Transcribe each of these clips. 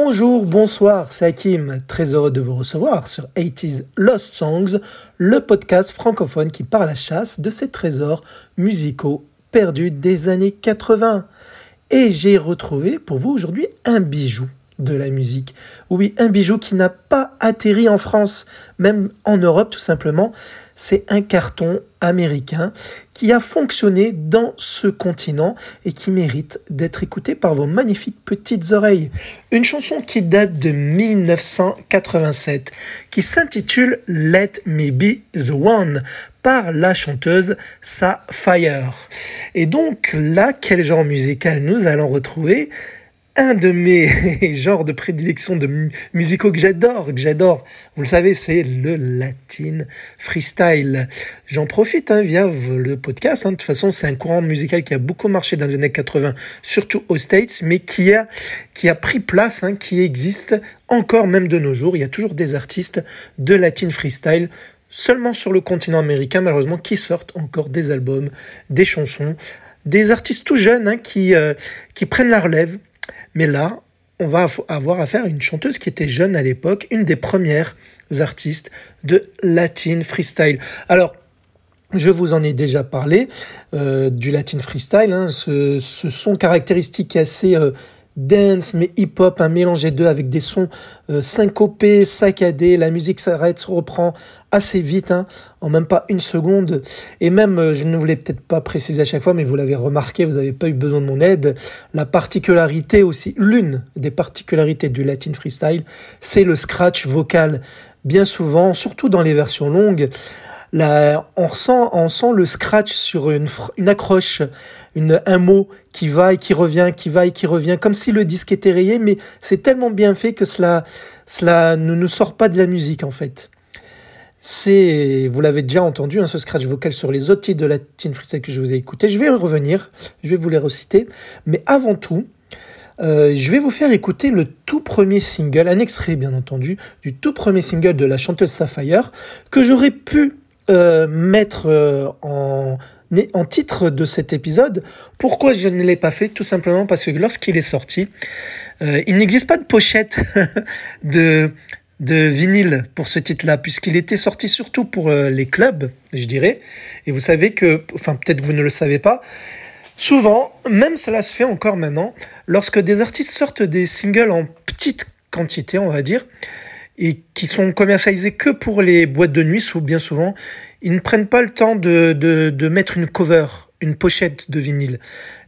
Bonjour, bonsoir, c'est Hakim, très heureux de vous recevoir sur 80s Lost Songs, le podcast francophone qui part à la chasse de ces trésors musicaux perdus des années 80. Et j'ai retrouvé pour vous aujourd'hui un bijou de la musique. Oui, un bijou qui n'a pas atterri en France, même en Europe tout simplement. C'est un carton américain qui a fonctionné dans ce continent et qui mérite d'être écouté par vos magnifiques petites oreilles. Une chanson qui date de 1987, qui s'intitule Let Me Be the One par la chanteuse Sapphire. Et donc là, quel genre musical nous allons retrouver? Un de mes genres de prédilection de musicaux que j'adore, que j'adore, vous le savez, c'est le latin freestyle. J'en profite hein, via le podcast. Hein. De toute façon, c'est un courant musical qui a beaucoup marché dans les années 80, surtout aux States, mais qui a, qui a pris place, hein, qui existe encore même de nos jours. Il y a toujours des artistes de latin freestyle seulement sur le continent américain, malheureusement, qui sortent encore des albums, des chansons, des artistes tout jeunes qui, euh, qui prennent la relève mais là, on va avoir affaire à une chanteuse qui était jeune à l'époque, une des premières artistes de Latin Freestyle. Alors, je vous en ai déjà parlé euh, du Latin Freestyle, hein. ce, son caractéristique assez euh, dance mais hip-hop, un mélange des deux avec des sons euh, syncopés, saccadés, la musique s'arrête, se reprend assez vite, hein, en même pas une seconde. Et même, euh, je ne voulais peut-être pas préciser à chaque fois, mais vous l'avez remarqué, vous n'avez pas eu besoin de mon aide. La particularité aussi, l'une des particularités du Latin Freestyle, c'est le scratch vocal. Bien souvent, surtout dans les versions longues, on, on sent le scratch sur une, une accroche, une, un mot qui va et qui revient, qui va et qui revient, comme si le disque était rayé, mais c'est tellement bien fait que cela, cela ne nous sort pas de la musique en fait. C'est, vous l'avez déjà entendu, hein, ce scratch vocal sur les autres titres de la Teen Freestyle que je vous ai écouté. Je vais revenir, je vais vous les reciter, mais avant tout, euh, je vais vous faire écouter le tout premier single, un extrait bien entendu, du tout premier single de la chanteuse Sapphire, que j'aurais pu euh, mettre euh, en, en titre de cet épisode. Pourquoi je ne l'ai pas fait Tout simplement parce que lorsqu'il est sorti, euh, il n'existe pas de pochette de, de vinyle pour ce titre-là, puisqu'il était sorti surtout pour les clubs, je dirais. Et vous savez que, enfin peut-être que vous ne le savez pas, souvent, même cela se fait encore maintenant, lorsque des artistes sortent des singles en petite quantité, on va dire, et qui sont commercialisés que pour les boîtes de nuit, ou bien souvent, ils ne prennent pas le temps de, de, mettre une cover, une pochette de vinyle.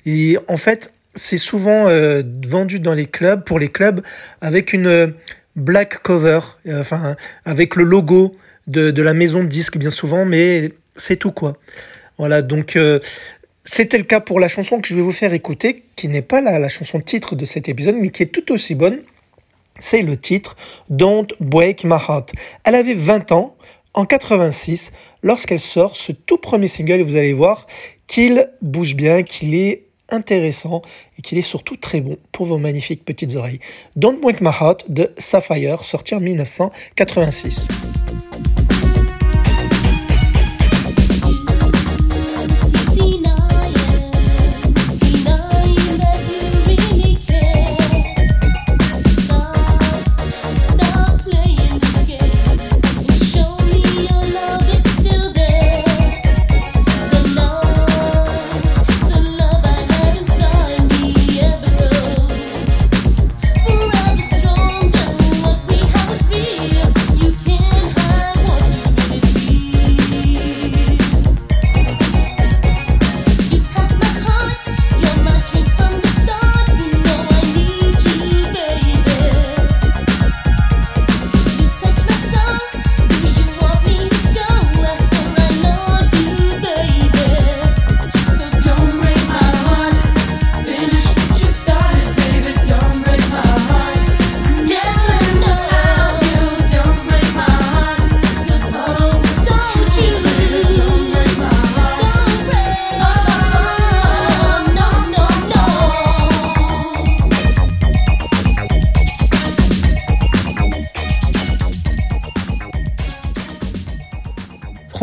Et en fait, c'est souvent euh, vendu dans les clubs, pour les clubs, avec une euh, black cover, euh, enfin, avec le logo de, de, la maison de disques, bien souvent, mais c'est tout quoi. Voilà, donc c'était le cas pour la chanson que je vais vous faire écouter, qui n'est pas la chanson titre de cet épisode, mais qui est tout aussi bonne. C'est le titre Don't Break My Heart. Elle avait 20 ans en 86 lorsqu'elle sort ce tout premier single vous allez voir qu'il bouge bien, qu'il est intéressant et qu'il est surtout très bon pour vos magnifiques petites oreilles. Don't Break My Heart de Sapphire sorti en 1986.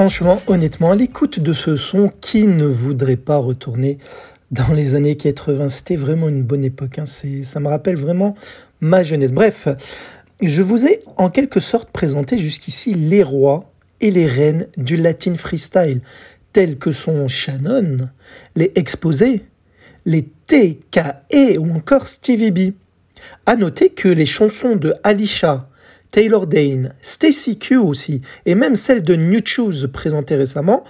Franchement, honnêtement, à l'écoute de ce son, qui ne voudrait pas retourner dans les années 80. C'était vraiment une bonne époque. Hein. Ça me rappelle vraiment ma jeunesse. Bref, je vous ai en quelque sorte présenté jusqu'ici les rois et les reines du latin freestyle, tels que sont Shannon, les Exposés, les TKE ou encore Stevie B. À noter que les chansons de Alicia, Taylor Dane, Stacy Q aussi, et même celle de New Choose présentée récemment,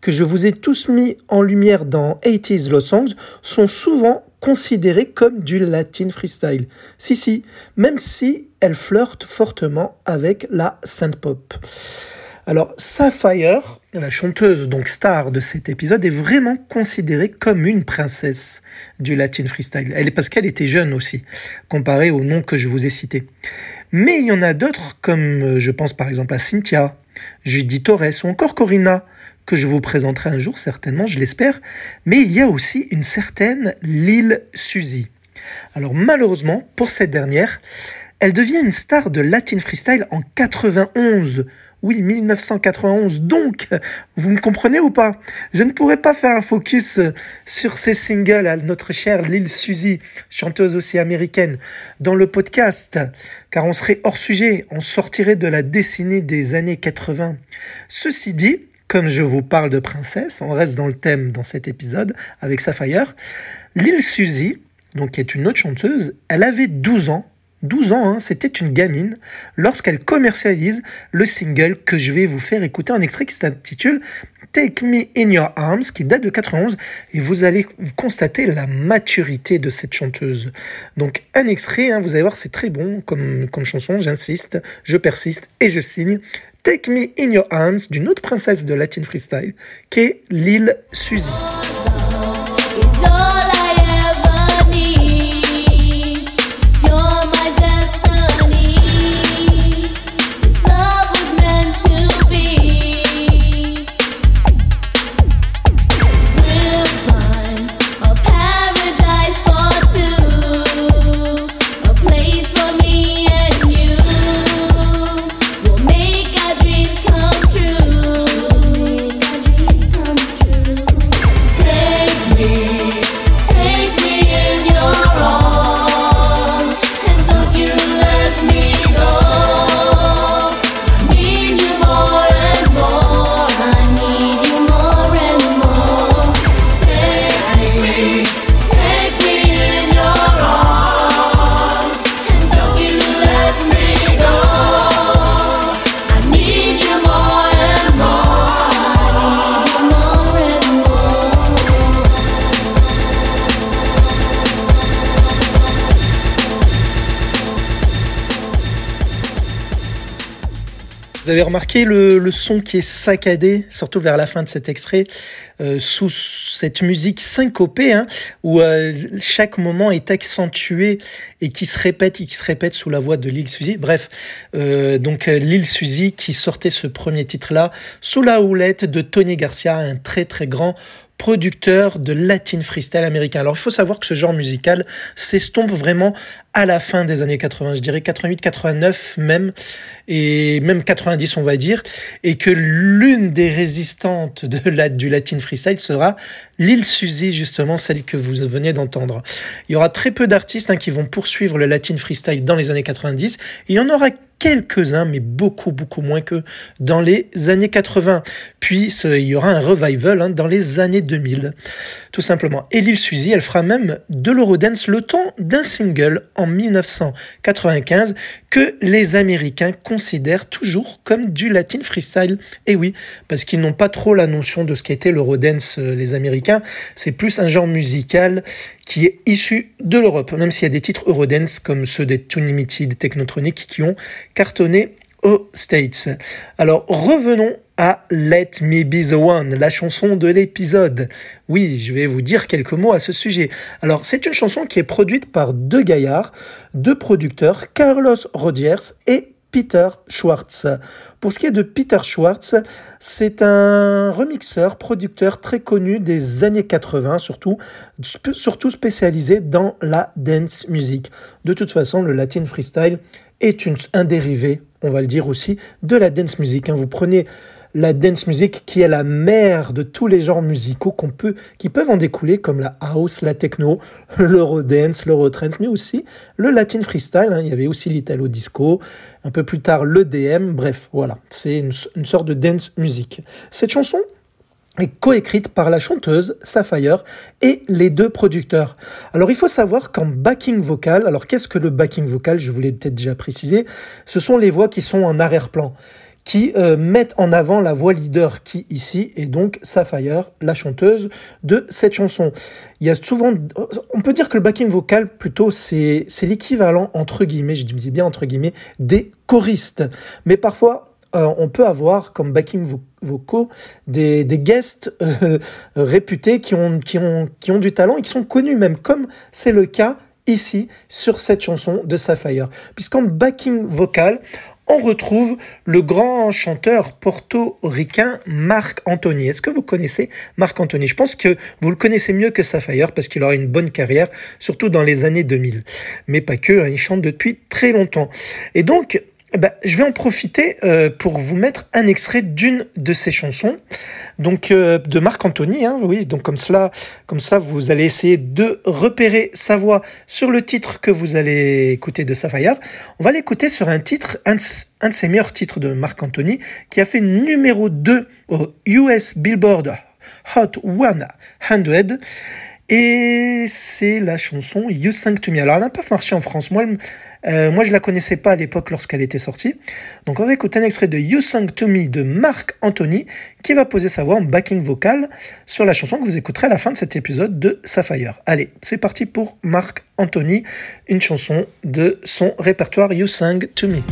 que je vous ai tous mis en lumière dans 80s Lost Songs, sont souvent considérées comme du latin freestyle. Si, si, même si elles flirtent fortement avec la synth pop. Alors, Sapphire, la chanteuse donc star de cet épisode, est vraiment considérée comme une princesse du Latin freestyle. Elle est parce qu'elle était jeune aussi, comparée au nom que je vous ai cité. Mais il y en a d'autres, comme euh, je pense par exemple à Cynthia, Judith Torres ou encore Corinna, que je vous présenterai un jour certainement, je l'espère. Mais il y a aussi une certaine Lil Suzy. Alors malheureusement, pour cette dernière, elle devient une star de Latin freestyle en 91 oui, 1991. Donc, vous me comprenez ou pas? Je ne pourrais pas faire un focus sur ces singles à notre chère Lil Suzy, chanteuse aussi américaine, dans le podcast, car on serait hors sujet, on sortirait de la décennie des années 80. Ceci dit, comme je vous parle de princesse, on reste dans le thème dans cet épisode avec Sapphire. Lil Suzy, donc qui est une autre chanteuse, elle avait 12 ans 12 ans, hein, c'était une gamine, lorsqu'elle commercialise le single que je vais vous faire écouter, un extrait qui s'intitule Take Me In Your Arms, qui date de 91, et vous allez constater la maturité de cette chanteuse. Donc un extrait, hein, vous allez voir, c'est très bon comme, comme chanson, j'insiste, je persiste et je signe. Take Me In Your Arms d'une autre princesse de Latin Freestyle, qui est Lil Suzy. Vous avez remarqué le, son qui est saccadé, surtout vers la fin de cet extrait, euh, sous cette musique syncopée, hein, où euh, chaque moment est accentué et qui se répète et qui se répète sous la voix de Lil Suzy. Bref, euh, donc Lil Suzy qui sortait ce premier titre-là sous la houlette de Tony Garcia, un très très grand producteur de latin freestyle américain. Alors il faut savoir que ce genre musical s'estompe vraiment à la fin des années 80, je dirais 88, 89 même, et même 90 on va dire, et que l'une des résistantes de la, du latin freestyle sera l'île Suzy, justement celle que vous venez d'entendre. Il y aura très peu d'artistes hein, qui vont poursuivre le latin freestyle dans les années 90, il y en aura quelques-uns, mais beaucoup, beaucoup moins que dans les années 80. Puis il y aura un revival hein, dans les années 2000, tout simplement. Et Lil Suzy, elle fera même de l'Eurodance le temps d'un single en 1995 que les Américains considèrent toujours comme du latin freestyle. Et oui, parce qu'ils n'ont pas trop la notion de ce qu'était l'Eurodance, euh, les Américains. C'est plus un genre musical qui est issu de l'Europe, même s'il y a des titres Eurodance comme ceux des Tunimity, Technotronic qui ont cartonné aux States. Alors revenons à Let Me Be the One, la chanson de l'épisode. Oui, je vais vous dire quelques mots à ce sujet. Alors c'est une chanson qui est produite par deux gaillards, deux producteurs, Carlos Rogers et Peter Schwartz. Pour ce qui est de Peter Schwartz, c'est un remixeur, producteur très connu des années 80, surtout, surtout spécialisé dans la dance music. De toute façon, le Latin freestyle est une, un dérivé, on va le dire aussi, de la dance music. Hein. Vous prenez la dance music qui est la mère de tous les genres musicaux qu'on peut, qui peuvent en découler comme la house, la techno, l'eurodance, l'eurotrance, mais aussi le latin freestyle. Hein. Il y avait aussi l'italo disco, un peu plus tard le DM. Bref, voilà, c'est une, une sorte de dance music. Cette chanson, est coécrite par la chanteuse Sapphire et les deux producteurs. Alors il faut savoir qu'en backing vocal, alors qu'est-ce que le backing vocal? Je vous l'ai peut-être déjà précisé, ce sont les voix qui sont en arrière-plan qui euh, mettent en avant la voix leader qui ici est donc Sapphire, la chanteuse de cette chanson. Il y a souvent, on peut dire que le backing vocal plutôt c'est l'équivalent entre guillemets, je dis bien entre guillemets, des choristes. Mais parfois euh, on peut avoir comme backing vocaux des, guests euh, réputés qui ont, qui, ont, qui ont du talent et qui sont connus même, comme c'est le cas ici sur cette chanson de Sapphire. Puisqu'en backing vocal, on retrouve le grand chanteur portoricain Marc Anthony. Est-ce que vous connaissez Marc Anthony? Je pense que vous le connaissez mieux que Sapphire parce qu'il aura une bonne carrière, surtout dans les années 2000. Mais pas que, hein, il chante depuis très longtemps. Et donc, eh ben, je vais en profiter euh, pour vous mettre un extrait d'une de ses chansons, donc euh, de Marc Anthony. Hein, oui, donc comme cela, comme ça, vous allez essayer de repérer sa voix sur le titre que vous allez écouter de Sapphire. On va l'écouter sur un titre, un de, un de ses meilleurs titres de Marc Anthony, qui a fait numéro 2 au US Billboard Hot 100. Et c'est la chanson You Sing to Me. Alors, elle n'a pas marché en France. Moi, euh, moi, je la connaissais pas à l'époque lorsqu'elle était sortie. Donc, on va écouter un extrait de You Sing to Me de Marc Anthony qui va poser sa voix en backing vocal sur la chanson que vous écouterez à la fin de cet épisode de Sapphire. Allez, c'est parti pour Marc Anthony, une chanson de son répertoire You Sing to Me.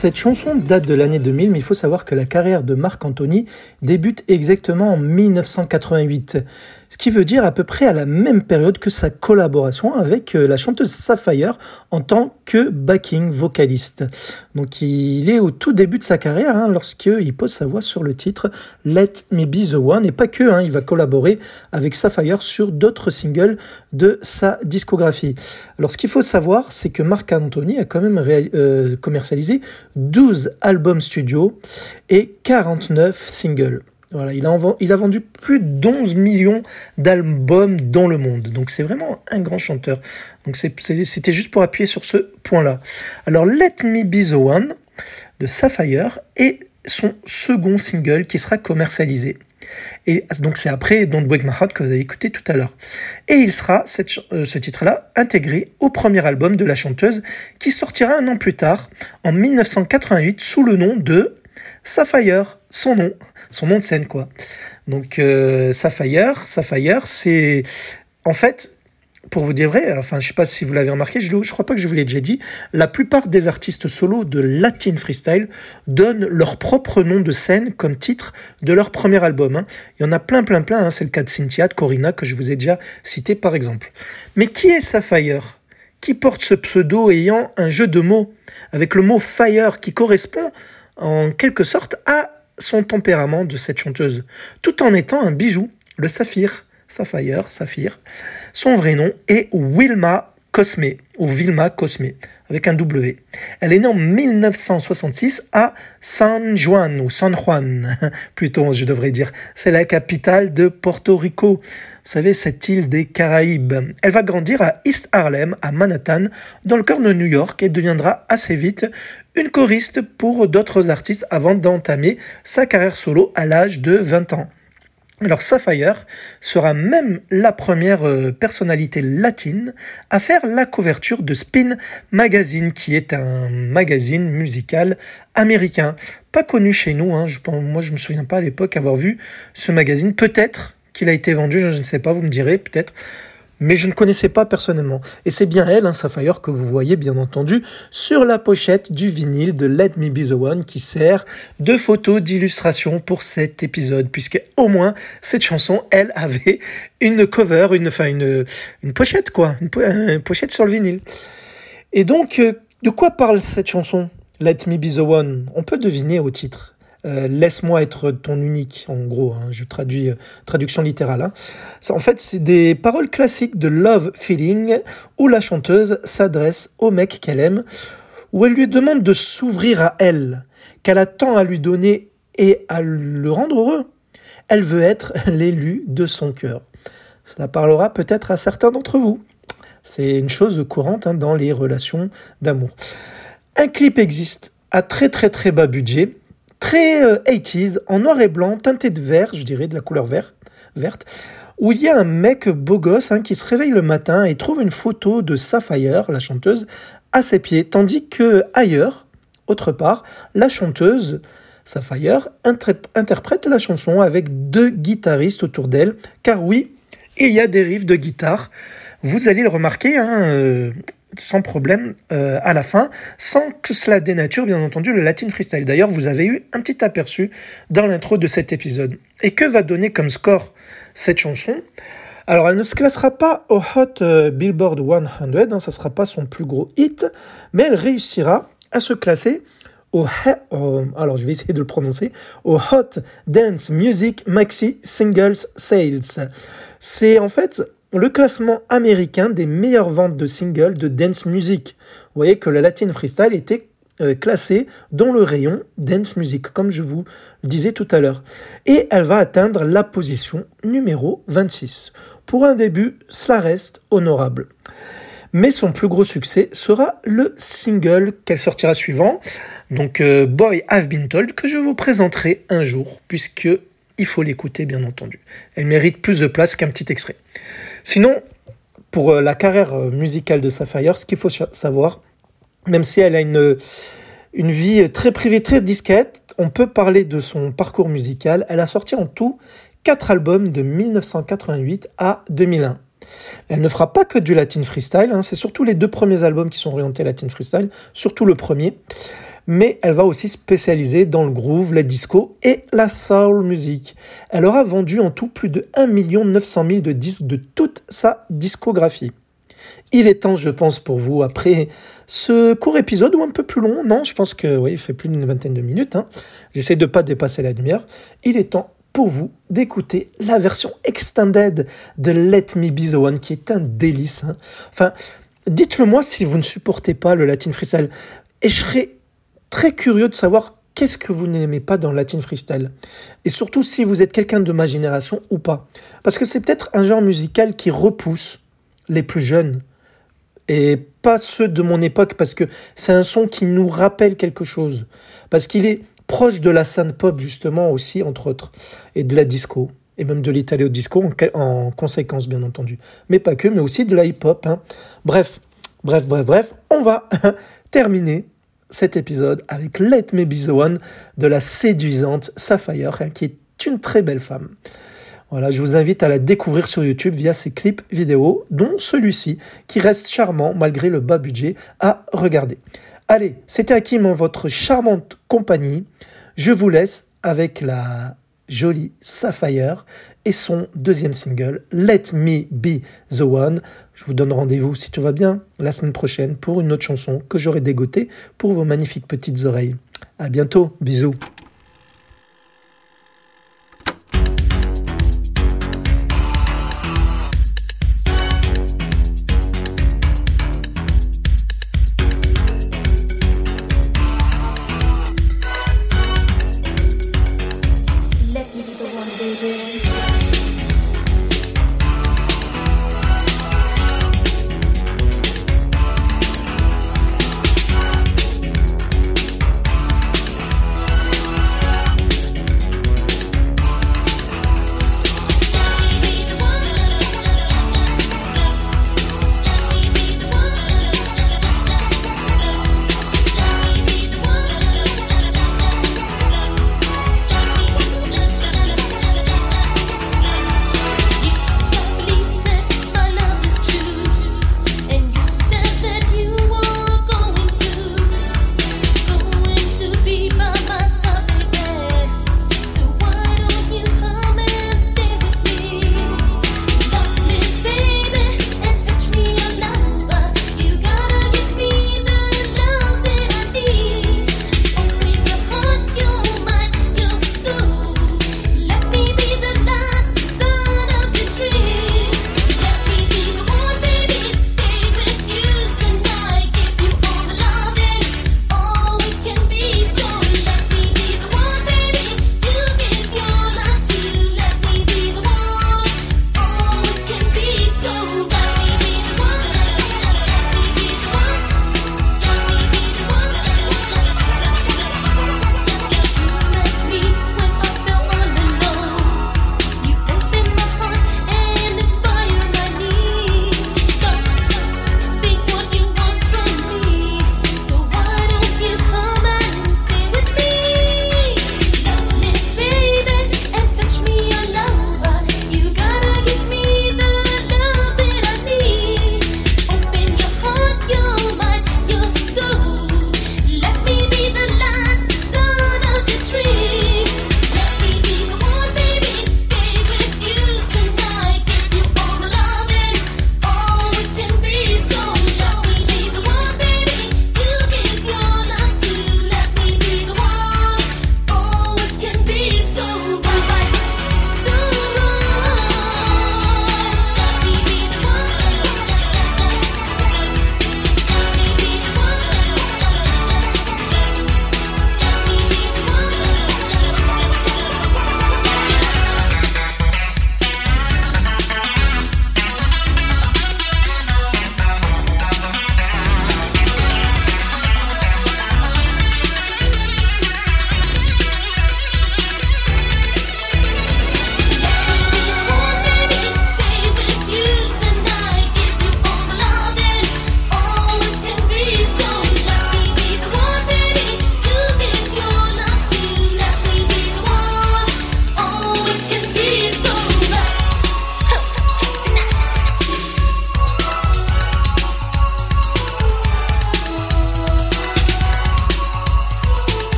Cette chanson date de l'année 2000, mais il faut savoir que la carrière de Marc Anthony débute exactement en 1988 ce qui veut dire à peu près à la même période que sa collaboration avec euh, la chanteuse Sapphire en tant que backing vocaliste. Donc il est au tout début de sa carrière hein, lorsqu'il pose sa voix sur le titre Let Me Be The One, et pas que, hein, il va collaborer avec Sapphire sur d'autres singles de sa discographie. Alors ce qu'il faut savoir, c'est que Marc Anthony a quand même euh, commercialisé 12 albums studio et 49 singles. Voilà, il a, vendu plus d'11 millions d'albums dans le monde. Donc c'est vraiment un grand chanteur. Donc c'était juste pour appuyer sur ce point-là. Alors Let Me Be The One de Sapphire est son second single qui sera commercialisé. Et donc c'est après Don't Break My Heart que vous avez écouté tout à l'heure. Et il sera, euh, ce titre-là, intégré au premier album de la chanteuse qui sortira un an plus tard, en 1988, sous le nom de Sapphire, son nom, son nom de scène quoi. Donc euh, Sapphire, Sapphire, c'est en fait pour vous dire vrai, enfin je sais pas si vous l'avez remarqué, je, je crois pas que je vous l'ai déjà dit, la plupart des artistes solos de Latin Freestyle donnent leur propre nom de scène comme titre de leur premier album. Hein. Il y en a plein plein plein, hein. c'est le cas de Cynthia, de Corina que je vous ai déjà cité par exemple. Mais qui est Sapphire? Qui porte ce pseudo ayant un jeu de mots avec le mot fire qui correspond en quelque sorte à son tempérament de cette chanteuse, tout en étant un bijou, le saphir, Sapphire, Saphir. Son vrai nom est Wilma Cosme, ou Vilma Cosme, avec un W. Elle est née en 1966 à San Juan, ou San Juan, plutôt je devrais dire. C'est la capitale de Porto Rico. Vous savez, cette île des Caraïbes. Elle va grandir à East Harlem, à Manhattan, dans le cœur de New York, et deviendra assez vite une choriste pour d'autres artistes avant d'entamer sa carrière solo à l'âge de 20 ans. Alors Sapphire sera même la première euh, personnalité latine à faire la couverture de Spin Magazine, qui est un magazine musical américain. Pas connu chez nous, hein, je, moi je me souviens pas à l'époque avoir vu ce magazine. Peut-être qu'il a été vendu, je ne sais pas, vous me direz peut-être mais je ne connaissais pas personnellement. Et c'est bien elle, hein, Sapphire, que vous voyez bien entendu sur la pochette du vinyle de Let Me Be The One qui sert de photo d'illustration pour cet épisode, puisque au moins cette chanson, elle avait une cover, une, enfin une, une pochette quoi, une, pochette sur le vinyle. Et donc, euh, de quoi parle cette chanson Let Me Be The One? On peut deviner au titre. Euh, laisse-moi être ton unique, en gros, hein, je traduis euh, traduction littérale. Hein. En fait, c'est des paroles classiques de Love Feeling où la chanteuse s'adresse au mec qu'elle aime, où elle lui demande de s'ouvrir à elle, qu'elle a tant à lui donner et à le rendre heureux. Elle veut être l'élu de son cœur. Cela parlera peut-être à certains d'entre vous. C'est une chose courante hein, dans les relations d'amour. Un clip existe à très très très bas budget très 80s, euh, en noir et blanc, teinté de vert, je dirais, de la couleur verte, verte où il y a un mec beau gosse hein, qui se réveille le matin et trouve une photo de Sapphire, la chanteuse, à ses pieds, tandis que ailleurs, autre part, la chanteuse Sapphire interprète la chanson avec deux guitaristes autour d'elle, car oui, il y a des riffs de guitare. Vous allez le remarquer, hein, euh, sans problème euh, à la fin, sans que cela dénature bien entendu le Latin Freestyle. D'ailleurs, vous avez eu un petit aperçu dans l'intro de cet épisode. Et que va donner comme score cette chanson? Alors, elle ne se classera pas au Hot euh, Billboard 100, hein, ça ne sera pas son plus gros hit, mais elle réussira à se classer au, au Hot Dance Music Maxi Singles Sales. C'est en fait le classement américain des meilleures ventes de singles de dance music. Vous voyez que le Latin Freestyle était euh, classé dans le rayon dance music, comme je vous le disais tout à l'heure. Et elle va atteindre la position numéro 26. Pour un début, cela reste honorable. Mais son plus gros succès sera le single qu'elle sortira suivant, donc euh, Boy I've Been Told, que je vous présenterai un jour, puisque il faut l'écouter bien entendu. Elle mérite plus de place qu'un petit extrait. Sinon, pour euh, la carrière euh, musicale de Sapphire, ce qu'il faut savoir, même si elle a une, une vie très privée, très discrète, on peut parler de son parcours musical. Elle a sorti en tout quatre albums de 1988 à 2001. Elle ne fera pas que du latin freestyle, hein. c'est surtout les deux premiers albums qui sont orientés latin freestyle, surtout le premier mais elle va aussi spécialiser dans le groove, la disco et la soul music. Elle aura vendu en tout plus de 1 900 000 de disques de toute sa discographie. Il est temps, je pense, pour vous, après ce court épisode ou un peu plus long, non, je pense que oui, il fait plus d'une vingtaine de minutes, hein. j'essaie de ne pas dépasser la demi-heure, il est temps pour vous d'écouter la version extended de Let Me Be The One, qui est un délice. Hein. Enfin, dites-le moi si vous ne supportez pas le Latin Freestyle, et je serais très curieux de savoir qu'est-ce que vous n'aimez pas dans Latin Freestyle. Et surtout si vous êtes quelqu'un de ma génération ou pas. Parce que c'est peut-être un genre musical qui repousse les plus jeunes. Et pas ceux de mon époque, parce que c'est un son qui nous rappelle quelque chose. Parce qu'il est proche de la scène pop, justement, aussi, entre autres. Et de la disco. Et même de l'italo disco, en, conséquence, bien entendu. Mais pas que, mais aussi de la hip-hop. Hein. Bref, bref, bref, bref. On va terminer cet épisode avec Let Me Be The One de la séduisante Sapphire, hein, qui est une très belle femme. Voilà, je vous invite à la découvrir sur YouTube via ses clips vidéo, dont celui-ci, qui reste charmant malgré le bas budget à regarder. Allez, c'était Hakim en votre charmante compagnie. Je vous laisse avec la jolie Sapphire et son deuxième single, Let Me Be The One. Je vous donne rendez-vous, si tout va bien, la semaine prochaine pour une autre chanson que j'aurai dégotée pour vos magnifiques petites oreilles. À bientôt, bisous.